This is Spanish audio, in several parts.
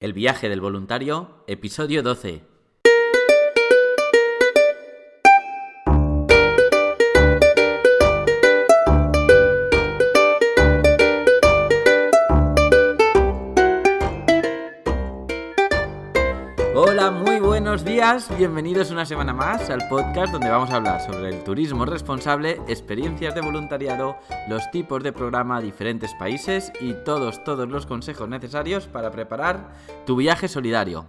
El viaje del voluntario, episodio 12. Bienvenidos una semana más al podcast donde vamos a hablar sobre el turismo responsable, experiencias de voluntariado, los tipos de programa a diferentes países y todos, todos los consejos necesarios para preparar tu viaje solidario.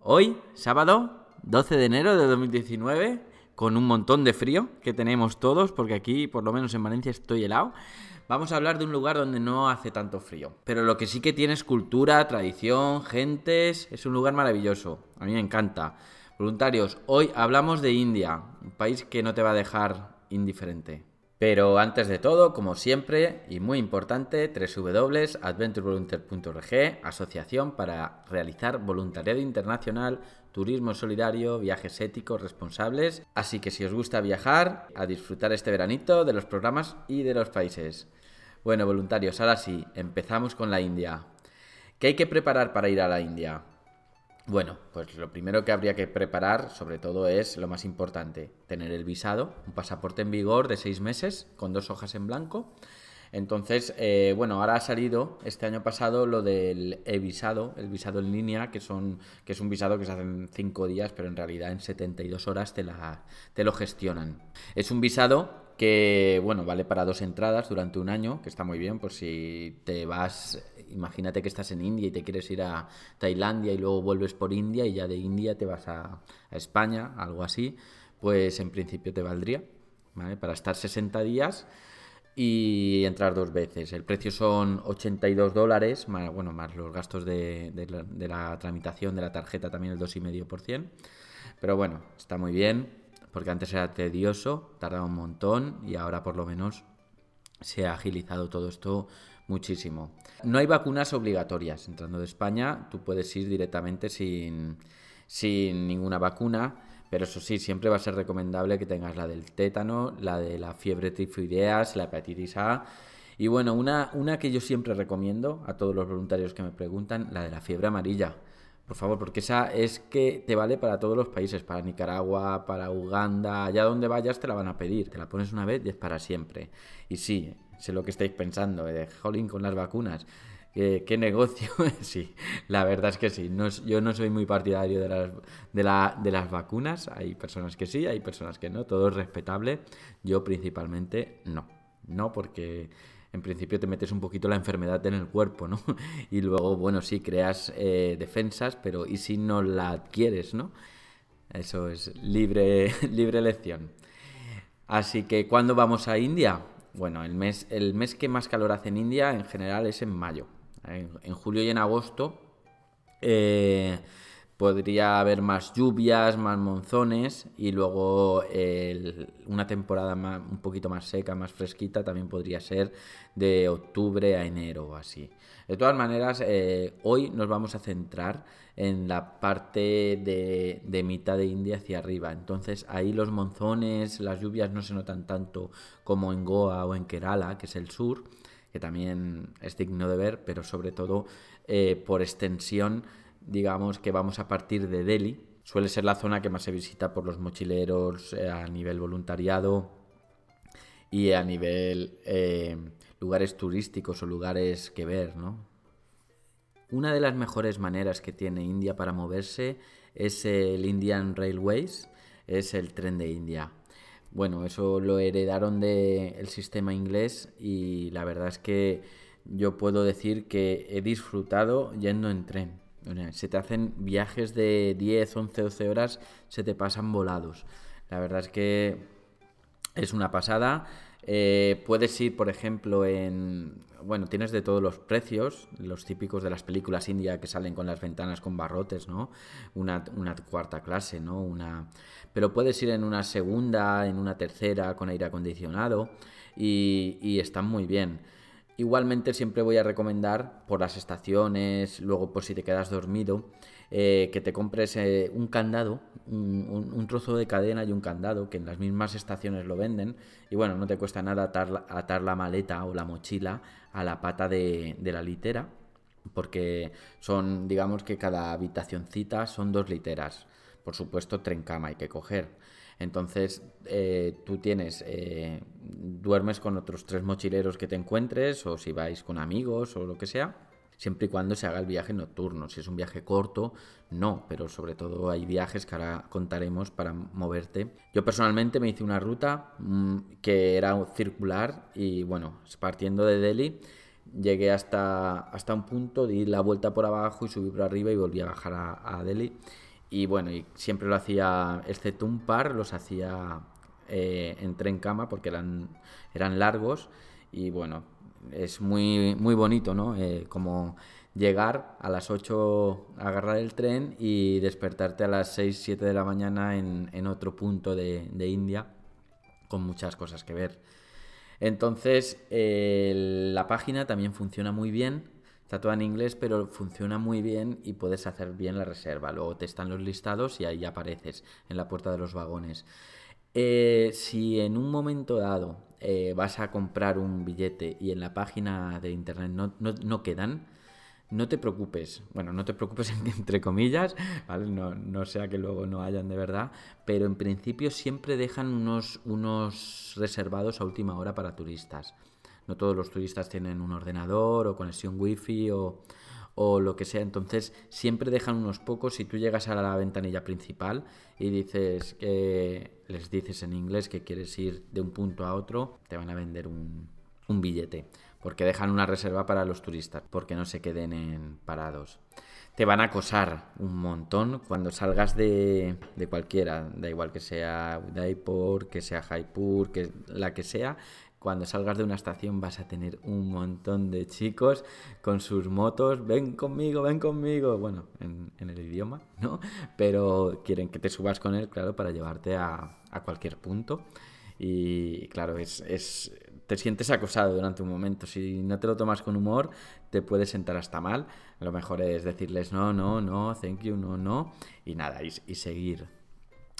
Hoy, sábado 12 de enero de 2019, con un montón de frío que tenemos todos, porque aquí, por lo menos en Valencia, estoy helado. Vamos a hablar de un lugar donde no hace tanto frío. Pero lo que sí que tiene es cultura, tradición, gentes. Es un lugar maravilloso. A mí me encanta. Voluntarios, hoy hablamos de India, un país que no te va a dejar indiferente. Pero antes de todo, como siempre, y muy importante, www.adventurevolunteer.org, asociación para realizar voluntariado internacional, turismo solidario, viajes éticos responsables. Así que si os gusta viajar, a disfrutar este veranito de los programas y de los países. Bueno, voluntarios, ahora sí, empezamos con la India. ¿Qué hay que preparar para ir a la India? Bueno, pues lo primero que habría que preparar, sobre todo, es lo más importante, tener el visado, un pasaporte en vigor de seis meses, con dos hojas en blanco. Entonces, eh, bueno, ahora ha salido este año pasado lo del e-visado, el visado en línea, que, son, que es un visado que se hace en cinco días, pero en realidad en 72 horas te, la, te lo gestionan. Es un visado que bueno, vale para dos entradas durante un año, que está muy bien, por si te vas, imagínate que estás en India y te quieres ir a Tailandia y luego vuelves por India y ya de India te vas a, España, algo así, pues en principio te valdría, ¿vale? Para estar 60 días y entrar dos veces. El precio son 82 dólares, más, bueno, más los gastos de, la, de la tramitación de la tarjeta también el 2,5%. Pero bueno, está muy bien porque antes era tedioso, tardaba un montón y ahora por lo menos se ha agilizado todo esto muchísimo. No hay vacunas obligatorias. Entrando de España, tú puedes ir directamente sin, sin ninguna vacuna, pero eso sí, siempre va a ser recomendable que tengas la del tétano, la de la fiebre tifoideas, la hepatitis A. Y bueno, una, una que yo siempre recomiendo a todos los voluntarios que me preguntan, la de la fiebre amarilla por favor, porque esa es que te vale para todos los países, para Nicaragua, para Uganda, allá donde vayas te la van a pedir. Te la pones una vez y es para siempre. Y sí, sé lo que estáis pensando, de jolín con las vacunas. ¿Qué, negocio? sí, la verdad es que sí. No, yo no soy muy partidario de las, de, la, de las vacunas. Hay personas que sí, hay personas que no. Todo es respetable. Yo principalmente no. No porque en principio te metes un poquito la enfermedad en el cuerpo, ¿no? Y luego, bueno, sí, creas eh, defensas, pero ¿y si no la adquieres, ¿no? Eso es libre, libre elección. Así que, ¿cuándo vamos a India? Bueno, el mes, el mes que más calor hace en India en general es en mayo. En, julio y en agosto eh, podría haber más lluvias, más monzones y luego una temporada un poquito más seca, más fresquita, también podría ser de octubre a enero o así. De todas maneras, eh, hoy nos vamos a centrar en la parte de, de, mitad de India hacia arriba. Entonces ahí los monzones, las lluvias no se notan tanto como en Goa o en Kerala, que es el sur, que también es digno de ver, pero sobre todo eh, por extensión digamos que vamos a partir de Delhi. Suele ser la zona que más se visita por los mochileros eh, a nivel voluntariado y a nivel eh, lugares turísticos o lugares que ver, ¿no? Una de las mejores maneras que tiene India para moverse es el Indian Railways, es el tren de India. Bueno, eso lo heredaron del sistema inglés y la verdad es que yo puedo decir que he disfrutado yendo en tren. Se te hacen viajes de 10, 11, 12 horas, se te pasan volados. La verdad es que es una pasada. Eh, puedes ir, por ejemplo, en... Bueno, tienes de todos los precios, los típicos de las películas india que salen con las ventanas con barrotes, ¿no? Una, cuarta clase, ¿no? Una... Pero puedes ir en una segunda, en una tercera, con aire acondicionado y, y están muy bien. Igualmente siempre voy a recomendar por las estaciones, luego por si te quedas dormido, eh, que te compres eh, un candado, un, trozo de cadena y un candado, que en las mismas estaciones lo venden. Y bueno, no te cuesta nada atar, la maleta o la mochila a la pata de, la litera. porque son, digamos que cada habitacioncita son dos literas. Por supuesto, tren cama hay que coger. Entonces, eh, tú tienes, duermes con otros tres mochileros que te encuentres, o si vais con amigos o lo que sea, siempre y cuando se haga el viaje nocturno. Si es un viaje corto, no, pero sobre todo hay viajes que ahora contaremos para moverte. Yo personalmente me hice una ruta mm, que era circular y bueno, partiendo de Delhi llegué hasta, hasta un punto, di la vuelta por abajo y subí por arriba y volví a bajar a, Delhi. Y bueno, y siempre lo hacía, excepto un par, los hacía eh, en tren cama porque eran, eran largos y bueno, es muy, muy bonito, ¿no? Eh, como llegar a las 8 agarrar el tren y despertarte a las 6, 7 de la mañana en, en otro punto de, de India con muchas cosas que ver. Entonces, la página también funciona muy bien. Está toda en inglés, pero funciona muy bien y puedes hacer bien la reserva. Luego te están los listados y ahí apareces en la puerta de los vagones. Eh, si en un momento dado eh, vas a comprar un billete y en la página de internet no, no quedan, no te preocupes, bueno, no te preocupes entre comillas, ¿vale? No, no, sea que luego no hayan de verdad, pero en principio siempre dejan unos, unos reservados a última hora para turistas. No todos los turistas tienen un ordenador o conexión wifi o, o lo que sea, entonces siempre dejan unos pocos. Si tú llegas a la ventanilla principal y dices que les dices en inglés que quieres ir de un punto a otro, te van a vender un, un billete porque dejan una reserva para los turistas, porque no se queden en parados. Te van a acosar un montón cuando salgas de, de cualquiera, da igual que sea Udaipur, que sea Jaipur, que la que sea, cuando salgas de una estación vas a tener un montón de chicos con sus motos, ven conmigo, ven conmigo, bueno, en, en, el idioma, ¿no? Pero quieren que te subas con él, claro, para llevarte a, a cualquier punto. Y claro, es, es, te sientes acosado durante un momento. Si no te lo tomas con humor, te puede sentar hasta mal. Lo mejor es decirles no, no, no, thank you, no, no. Y nada, y, seguir.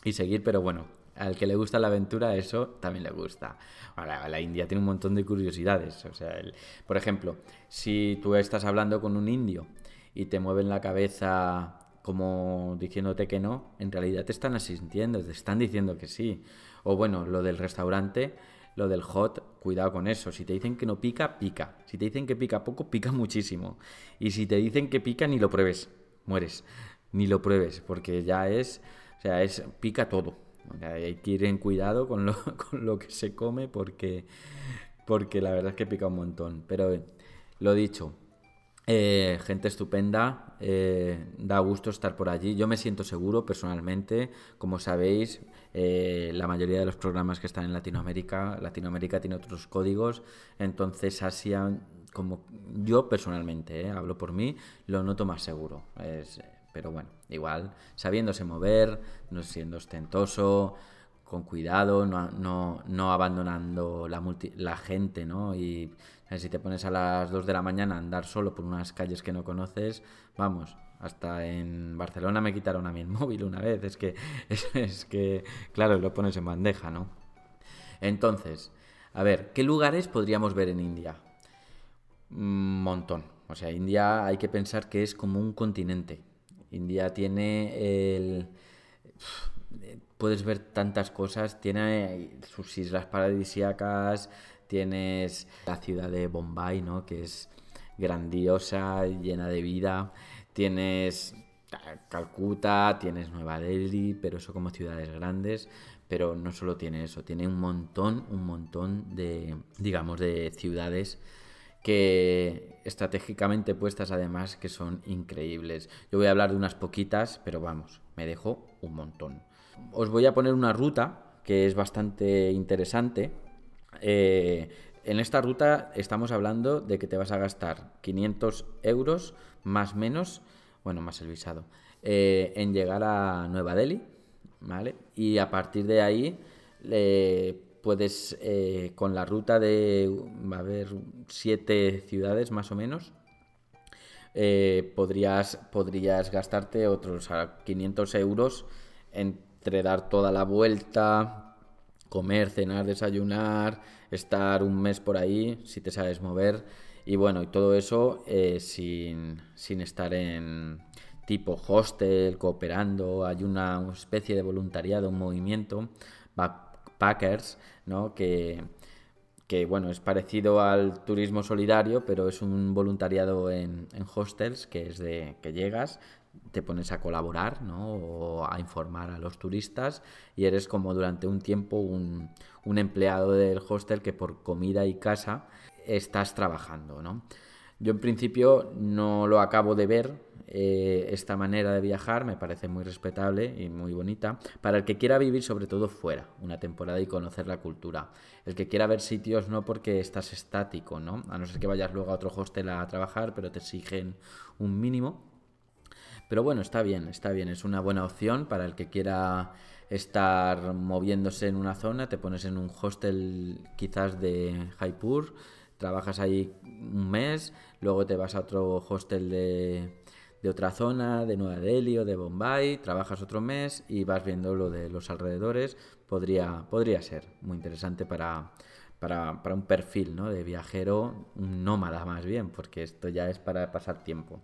Y seguir, pero bueno, al que le gusta la aventura, eso también le gusta. Ahora, la India tiene un montón de curiosidades. O sea, por ejemplo, si tú estás hablando con un indio y te mueven la cabeza como diciéndote que no, en realidad te están asintiendo, te están diciendo que sí. O bueno, lo del restaurante lo del hot, cuidado con eso. Si te dicen que no pica, pica. Si te dicen que pica poco, pica muchísimo. Y si te dicen que pica, ni lo pruebes, mueres. Ni lo pruebes, porque ya es, o sea, es pica todo. Hay que ir en cuidado con lo, con lo que se come porque, porque la verdad es que pica un montón. Pero eh, lo dicho, eh, gente estupenda, eh, da gusto estar por allí. Yo me siento seguro personalmente. Como sabéis, eh, la mayoría de los programas que están en Latinoamérica, Latinoamérica tiene otros códigos, entonces Asia, como yo personalmente, hablo por mí, lo noto más seguro. Pero bueno, igual, sabiéndose mover, no siendo ostentoso, con cuidado, no, no, abandonando la, la gente, ¿no? Y si te pones a las 2 de la mañana a andar solo por unas calles que no conoces, vamos, hasta en Barcelona me quitaron a mí el móvil una vez. Es que, es, que, claro, lo pones en bandeja, ¿no? Entonces, a ver, ¿qué lugares podríamos ver en India? Un montón. O sea, India hay que pensar que es como un continente. India tiene el puedes ver tantas cosas. Tiene sus islas paradisíacas, tienes la ciudad de Bombay, ¿no? Que es grandiosa, llena de vida. Tienes Calcuta, tienes Nueva Delhi, pero eso como ciudades grandes. Pero no solo tiene eso, tiene un montón, un montón de, digamos, de ciudades que estratégicamente puestas además que son increíbles. Yo voy a hablar de unas poquitas, pero vamos, me dejó un montón os voy a poner una ruta que es bastante interesante. Eh, en esta ruta estamos hablando de que te vas a gastar 500 euros más menos, bueno, más el visado, eh, en llegar a Nueva Delhi, ¿vale? Y a partir de ahí puedes, eh, con la ruta de, va a haber siete ciudades más o menos, podrías, podrías gastarte otros 500 euros en entre dar toda la vuelta, comer, cenar, desayunar, estar un mes por ahí, si te sabes mover, Y bueno, y todo eso eh, sin, sin estar en tipo hostel, cooperando, hay una especie de voluntariado, un movimiento, backpackers, ¿no? Que, que bueno, es parecido al turismo solidario, pero es un voluntariado en, en, hostels, que es de que llegas, te pones a colaborar ¿no? o a informar a los turistas y eres como durante un tiempo un, un empleado del hostel que por comida y casa estás trabajando. ¿no? Yo en principio no lo acabo de ver, eh, esta manera de viajar me parece muy respetable y muy bonita para el que quiera vivir sobre todo fuera una temporada y conocer la cultura. El que quiera ver sitios no porque estás estático, ¿no? A no ser que vayas luego a otro hostel a trabajar, pero te exigen un mínimo. Pero bueno, está bien, está bien, es una buena opción para el que quiera estar moviéndose en una zona, te pones en un hostel quizás de Jaipur, trabajas ahí un mes, luego te vas a otro hostel de, de otra zona, de Nueva Delhi o de Bombay, trabajas otro mes y vas viendo lo de los alrededores, podría, podría ser muy interesante para, para, para, un perfil ¿no? de viajero, un nómada más bien, porque esto ya es para pasar tiempo.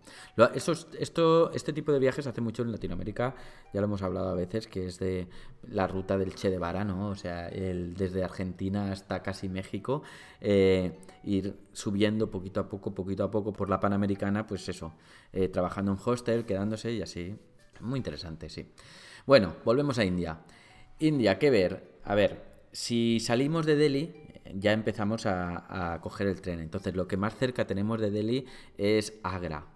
Esto, este tipo de viajes hace mucho en Latinoamérica, ya lo hemos hablado a veces, que es de la ruta del Che de ¿no? o sea, el, desde Argentina hasta casi México, eh, ir subiendo poquito a poco, poquito a poco por la Panamericana, pues eso, eh, trabajando en hostel, quedándose y así. Muy interesante, sí. Bueno, volvemos a India. India, ¿qué ver? A ver, si salimos de Delhi, ya empezamos a, coger el tren. Entonces, lo que más cerca tenemos de Delhi es Agra.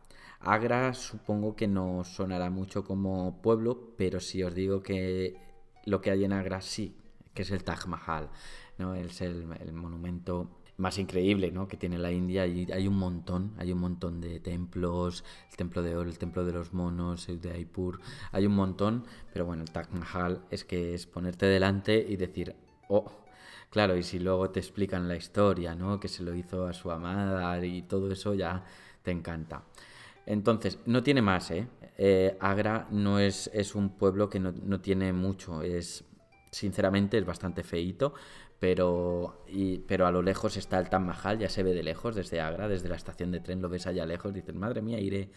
Agra supongo que no sonará mucho como pueblo, pero si os digo que lo que hay en Agra sí, que es el Taj Mahal, ¿no? Es el, monumento más increíble ¿no? que tiene la India hay un montón, hay un montón de templos, el templo de oro, el templo de los monos, el de Aipur, hay un montón, pero bueno, el Taj Mahal es que es ponerte delante y decir, oh, Claro, y si luego te explican la historia, ¿no? Que se lo hizo a su amada y todo eso ya te encanta. Entonces, no tiene más, ¿eh? eh Agra no es, es, un pueblo que no, no, tiene mucho, es, sinceramente es bastante feito, pero, y, pero a lo lejos está el Taj Mahal, ya se ve de lejos desde Agra, desde la estación de tren lo ves allá lejos, dices, madre mía, iré.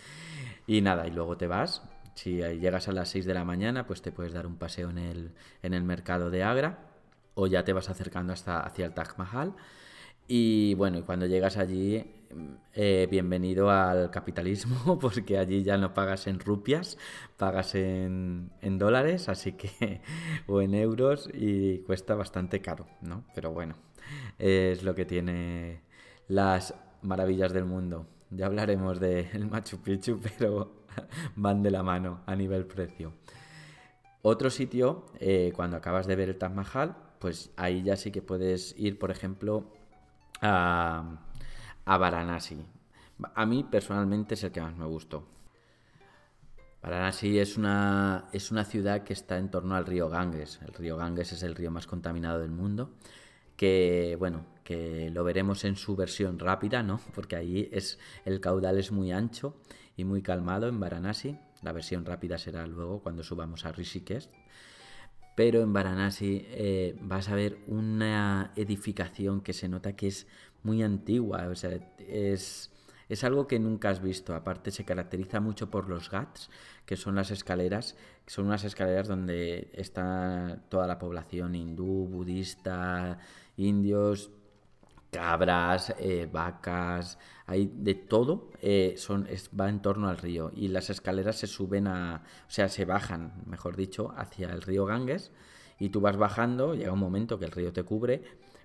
Y nada, y luego te vas, si llegas a las 6 de la mañana, pues te puedes dar un paseo en el, en el mercado de Agra o ya te vas acercando hasta hacia el Taj Mahal. Y bueno, y cuando llegas allí, eh, bienvenido al capitalismo, porque allí ya no pagas en rupias, pagas en, en, dólares, así que, o en euros, y cuesta bastante caro, ¿no? Pero bueno, es lo que tiene las maravillas del mundo. Ya hablaremos del Machu Picchu, pero van de la mano a nivel precio. Otro sitio, eh, cuando acabas de ver el Taj Mahal, pues ahí ya sí que puedes ir, por ejemplo, a, a Varanasi. A mí personalmente es el que más me gustó. Varanasi es una, es una ciudad que está en torno al río Ganges. El río Ganges es el río más contaminado del mundo. Que, bueno, que lo veremos en su versión rápida, ¿no? Porque ahí es, el caudal es muy ancho y muy calmado en Varanasi. La versión rápida será luego cuando subamos a Rishikesh pero en Varanasi eh, vas a ver una edificación que se nota que es muy antigua, es, es algo que nunca has visto. Aparte se caracteriza mucho por los ghats, que son las escaleras, son unas escaleras donde está toda la población hindú, budista, indios, cabras, eh, vacas, hay de todo, eh, son, va en torno al río y las escaleras se suben a, o sea, se bajan, mejor dicho, hacia el río Ganges y tú vas bajando, llega un momento que el río te cubre,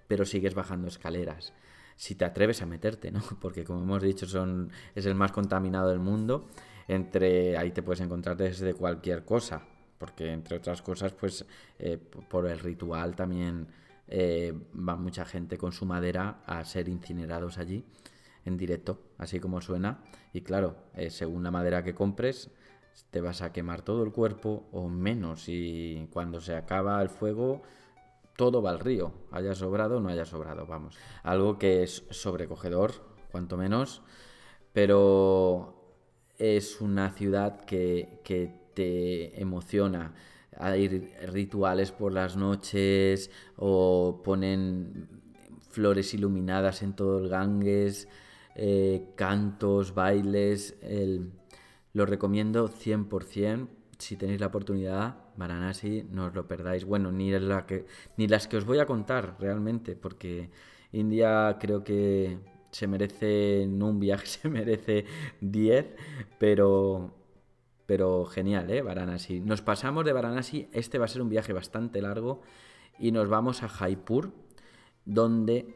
pero sigues bajando escaleras. Si te atreves a meterte, ¿no? Porque como hemos dicho, son, es el más contaminado del mundo. Entre ahí te puedes encontrar desde cualquier cosa, porque entre otras cosas, pues eh, por el ritual también eh, va mucha gente con su madera a ser incinerados allí en directo, así como suena. Y claro, eh, según la madera que compres, te vas a quemar todo el cuerpo o menos. Y cuando se acaba el fuego, todo va al río, haya sobrado o no haya sobrado, vamos. Algo que es sobrecogedor, cuanto menos, pero es una ciudad que, que te emociona hay rituales por las noches o ponen flores iluminadas en todo el Ganges. eh, cantos, bailes. lo recomiendo 100%. Si tenéis la oportunidad, Varanasi, no os lo perdáis. Bueno, ni, la que, ni las que os voy a contar realmente, porque India creo que se merece, no un viaje, se merece 10, pero, pero genial, ¿eh? Varanasi. Nos pasamos de Varanasi, este va a ser un viaje bastante largo, y nos vamos a Jaipur, donde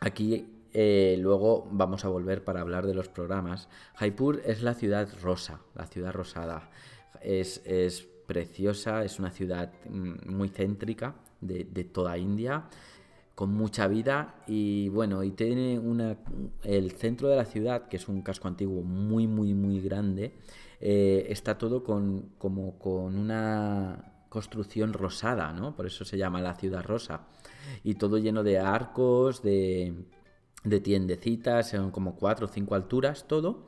aquí eh, luego vamos a volver para hablar de los programas. Jaipur es la ciudad rosa, la ciudad rosada. Es, preciosa, es una ciudad mm, muy céntrica de, toda India, con mucha vida y bueno, y tiene una, el centro de la ciudad, que es un casco antiguo muy, muy, muy grande, eh, está todo con, como con una construcción rosada, ¿no? Por eso se llama la ciudad rosa. Y todo lleno de arcos, de, de tiendecitas, son como cuatro o cinco alturas todo.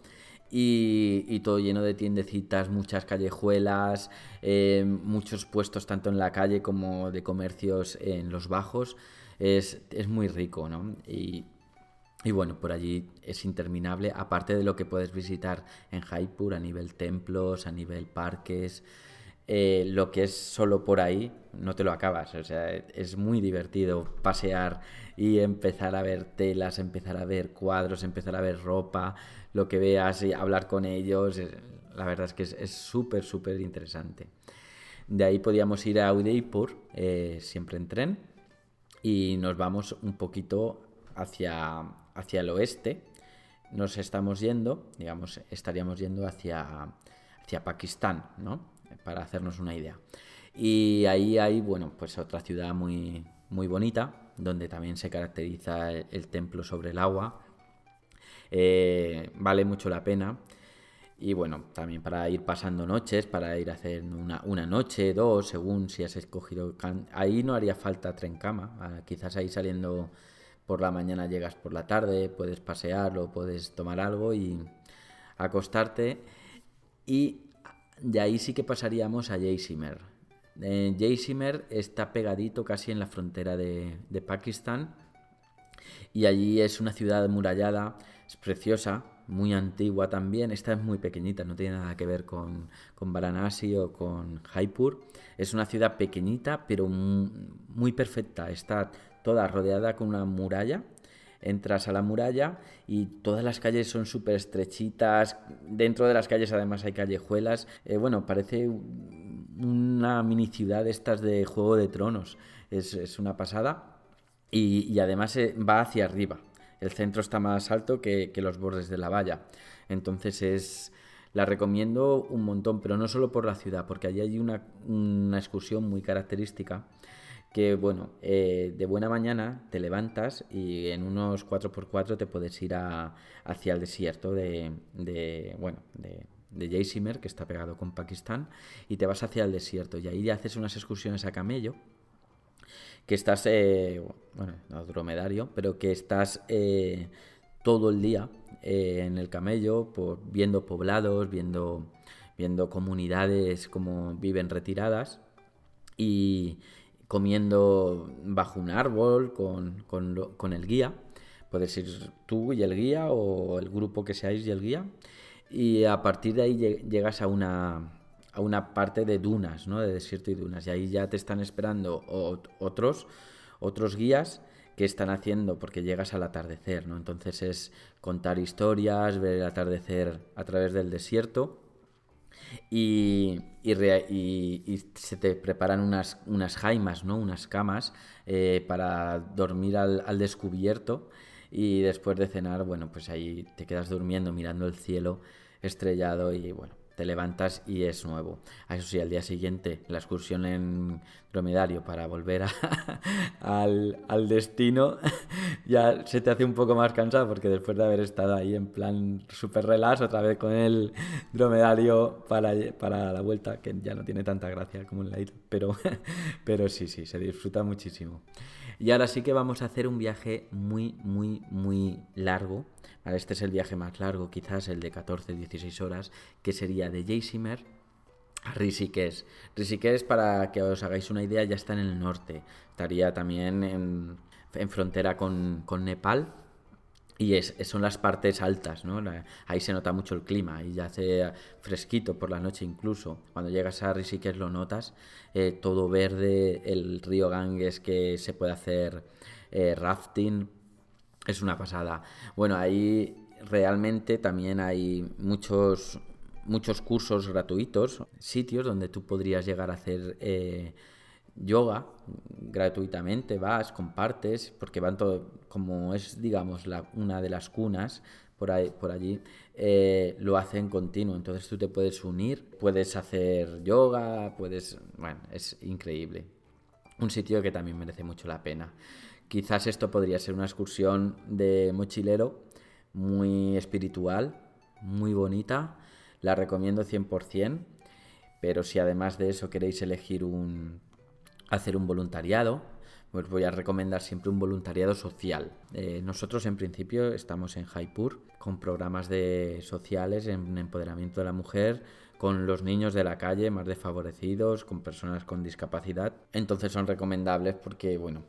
Y, todo lleno de tiendecitas, muchas callejuelas, eh, muchos puestos tanto en la calle como de comercios en los bajos. Es, muy rico, ¿no? Y, bueno, por allí es interminable, aparte de lo que puedes visitar en Jaipur a nivel templos, a nivel parques. Eh, lo que es solo por ahí no te lo acabas. O sea, es muy divertido pasear y empezar a ver telas, empezar a ver cuadros, empezar a ver ropa, lo que veas y hablar con ellos. La verdad es que es súper, súper interesante. De ahí podíamos ir a Udaipur, eh, siempre en tren, y nos vamos un poquito hacia, hacia el oeste. Nos estamos yendo, digamos, estaríamos yendo hacia, hacia Pakistán, ¿no? para hacernos una idea. Y ahí hay, bueno, pues otra ciudad muy, muy bonita, donde también se caracteriza el, templo sobre el agua. Eh, vale mucho la pena. Y bueno, también para ir pasando noches, para ir a hacer una, una noche, dos, según si has escogido. Ahí no haría falta tren cama. Ah, quizás ahí saliendo por la mañana llegas por la tarde, puedes pasear o puedes tomar algo y acostarte. Y de ahí sí que pasaríamos a Jaysimer. Eh, está pegadito casi en la frontera de, Pakistán y allí es una ciudad murallada, es preciosa, muy antigua también. Esta es muy pequeñita, no tiene nada que ver con, con Varanasi o con Jaipur. Es una ciudad pequeñita, pero muy perfecta. Está toda rodeada con una muralla entras a la muralla y todas las calles son súper estrechitas. Dentro de las calles además hay callejuelas. Eh, bueno, parece una mini ciudad estas de Juego de Tronos. Es, una pasada. Y, además eh, va hacia arriba. El centro está más alto que, los bordes de la valla. Entonces es... La recomiendo un montón, pero no solo por la ciudad, porque allí hay una, una excursión muy característica que bueno, eh, de buena mañana te levantas y en unos 4x4 te puedes ir hacia el desierto de, bueno, de, de Jaisalmer, que está pegado con Pakistán, y te vas hacia el desierto. Y ahí haces unas excursiones a camello, que estás, eh, bueno, no dromedario, pero que estás eh, todo el día en el camello, por, viendo poblados, viendo, viendo comunidades como viven retiradas. Y, comiendo bajo un árbol con, con, el guía. Puedes ir tú y el guía o el grupo que seáis y el guía. Y a partir de ahí llegas a una, a una parte de dunas, ¿no? de desierto y dunas. Y ahí ya te están esperando otros, otros guías que están haciendo porque llegas al atardecer. ¿no? Entonces es contar historias, ver el atardecer a través del desierto y, se te preparan unas, unas jaimas, ¿no? unas camas eh, para dormir al, al, descubierto y después de cenar, bueno, pues ahí te quedas durmiendo mirando el cielo estrellado y bueno, te levantas y es nuevo. Eso sí, al día siguiente la excursión en dromedario para volver al, destino ya se te hace un poco más cansado porque después de haber estado ahí en plan super relax otra vez con el dromedario para, para la vuelta, que ya no tiene tanta gracia como en la isla, pero, pero sí, sí, se disfruta muchísimo. Y ahora sí que vamos a hacer un viaje muy, muy, muy largo. Este es el viaje más largo, quizás el de 14-16 horas, que sería de Jaysimer Rishikesh. Rishikesh, para que os hagáis una idea, ya está en el norte. Estaría también en, frontera con, Nepal. y es, son las partes altas, ¿no? ahí se nota mucho el clima y ya hace fresquito por la noche incluso. Cuando llegas a Rishikesh lo notas, eh, todo verde, el río Ganges que se puede hacer eh, rafting, es una pasada. Bueno, ahí realmente también hay muchos, muchos cursos gratuitos, sitios donde tú podrías llegar a hacer... Eh, yoga gratuitamente, vas, compartes, porque van todo, como es, digamos, la, una de las cunas por, ahí, por allí, eh, lo hacen continuo. Entonces tú te puedes unir, puedes hacer yoga, puedes, bueno, es increíble. Un sitio que también merece mucho la pena. Quizás esto podría ser una excursión de mochilero muy espiritual, muy bonita. La recomiendo 100%, pero si además de eso queréis elegir un, hacer un voluntariado, pues voy a recomendar siempre un voluntariado social. Eh, nosotros en principio estamos en Jaipur con programas de sociales en empoderamiento de la mujer, con los niños de la calle más desfavorecidos, con personas con discapacidad. Entonces son recomendables porque, bueno,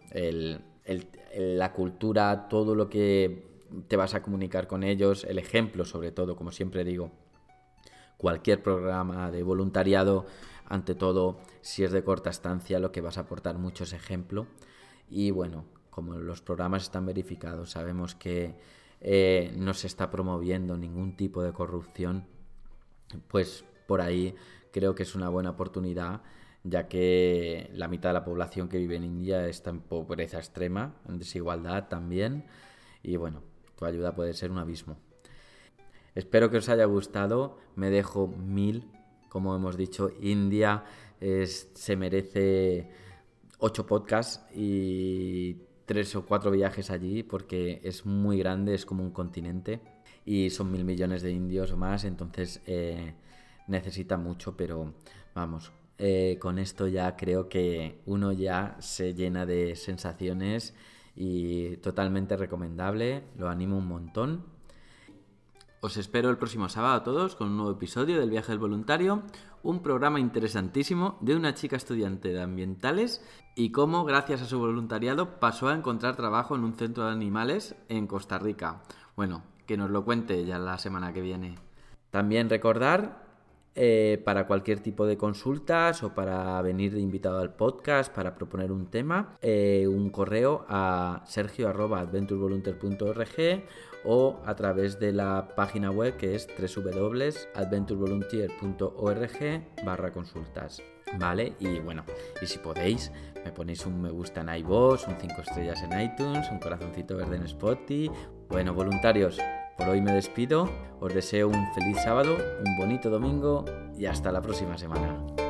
la cultura, todo lo que te vas a comunicar con ellos, el ejemplo sobre todo, como siempre digo, cualquier programa de voluntariado ante todo, si es de corta estancia, lo que vas a aportar mucho es ejemplo. Y bueno, como los programas están verificados, sabemos que eh, no se está promoviendo ningún tipo de corrupción, pues por ahí creo que es una buena oportunidad, ya que la mitad de la población que vive en India está en pobreza extrema, en desigualdad también, y bueno, tu ayuda puede ser un abismo. Espero que os haya gustado, me dejo mil como hemos dicho, India se merece ocho podcasts y tres o cuatro viajes allí porque es muy grande, es como un continente y son mil millones de indios o más, entonces eh, necesita mucho, pero vamos, eh, con esto ya creo que uno ya se llena de sensaciones y totalmente recomendable, lo animo un montón os espero el próximo sábado a todos con un nuevo episodio del Viaje del Voluntario, un programa interesantísimo de una chica estudiante de ambientales y cómo, gracias a su voluntariado, pasó a encontrar trabajo en un centro de animales en Costa Rica. Bueno, que nos lo cuente ya la semana que viene. También recordar eh, para cualquier tipo de consultas o para venir de invitado al podcast, para proponer un tema, eh, un correo a sergio.adventurevolunteer.org o a través de la página web que es www.adventurevolunteer.org barra consultas. ¿Vale? Y bueno, y si podéis, me ponéis un me gusta en iVoox, un 5 estrellas en iTunes, un corazoncito verde en Spotify. Bueno, voluntarios, por hoy me despido, os deseo un feliz sábado, un bonito domingo y hasta la próxima semana.